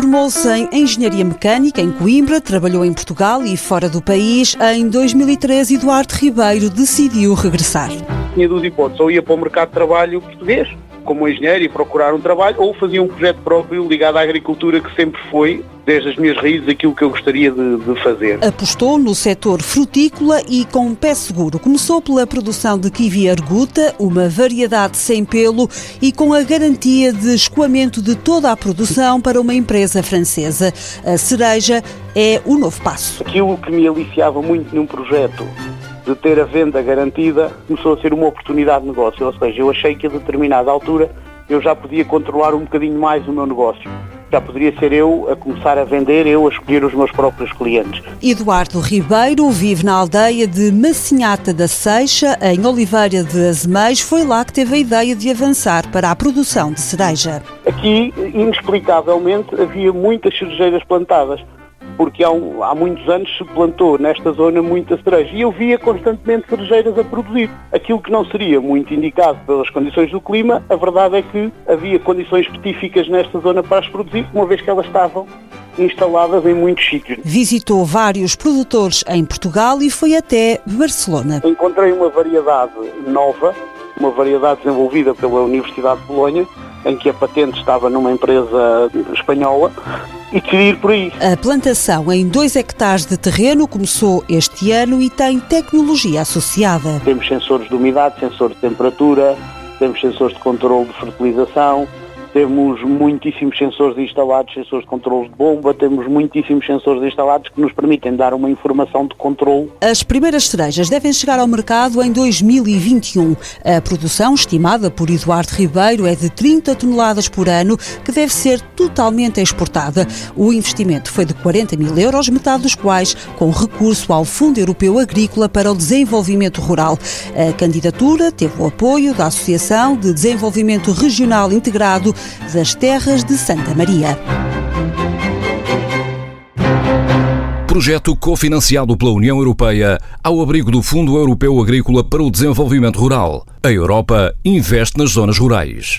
Formou-se em Engenharia Mecânica em Coimbra, trabalhou em Portugal e fora do país. Em 2013, Eduardo Ribeiro decidiu regressar. Tinha duas hipóteses, ou ia para o mercado de trabalho português, como engenheiro e procurar um trabalho, ou fazia um projeto próprio ligado à agricultura que sempre foi, desde as minhas raízes, aquilo que eu gostaria de, de, fazer. Apostou no setor frutícola e com um pé seguro. Começou pela produção de kiwi arguta, uma variedade sem pelo e com a garantia de escoamento de toda a produção para uma empresa francesa. A cereja é o novo passo. Aquilo que me aliciava muito num projeto de ter a venda garantida começou a ser uma oportunidade de negócio. Ou seja, eu achei que a determinada altura eu já podia controlar um bocadinho mais o meu negócio. Já poderia ser eu a começar a vender, eu a escolher os meus próprios clientes. Eduardo Ribeiro vive na aldeia de Massinhata da Seixa, em Oliveira de Azeméis. Foi lá que teve a ideia de avançar para a produção de cereja. Aqui, inexplicavelmente, havia muitas cerejeiras plantadas porque há, um, há, muitos anos se plantou nesta zona muita cereja e eu via constantemente cerejeiras a produzir. Aquilo que não seria muito indicado pelas condições do clima, a verdade é que havia condições específicas nesta zona para as produzir, uma vez que elas estavam instaladas em muitos sítios. Visitou vários produtores em Portugal e foi até Barcelona. Encontrei uma variedade nova, uma variedade desenvolvida pela Universidade de Bolonha, em que a patente estava numa empresa espanhola e queria ir por aí. A plantação em 2 hectares de terreno começou este ano e tem tecnologia associada. Temos sensores de umidade, sensores de temperatura, temos sensores de controle de fertilização, temos muitíssimos sensores instalados, sensores de controle de bomba, temos muitíssimos sensores instalados que nos permitem dar uma informação de controle. As primeiras cerejas devem chegar ao mercado em 2021. A produção, estimada por Eduardo Ribeiro, é de 30 toneladas por ano, que deve ser totalmente exportada. O investimento foi de 40 mil euros, metade dos quais com recurso ao Fundo Europeu Agrícola para o Desenvolvimento Rural. A candidatura teve o apoio da Associação de Desenvolvimento Regional Integrado das terras de Santa Maria. Projeto cofinanciado pela União Europeia ao abrigo do Fundo Europeu Agrícola para o Desenvolvimento Rural. A Europa investe nas zonas rurais.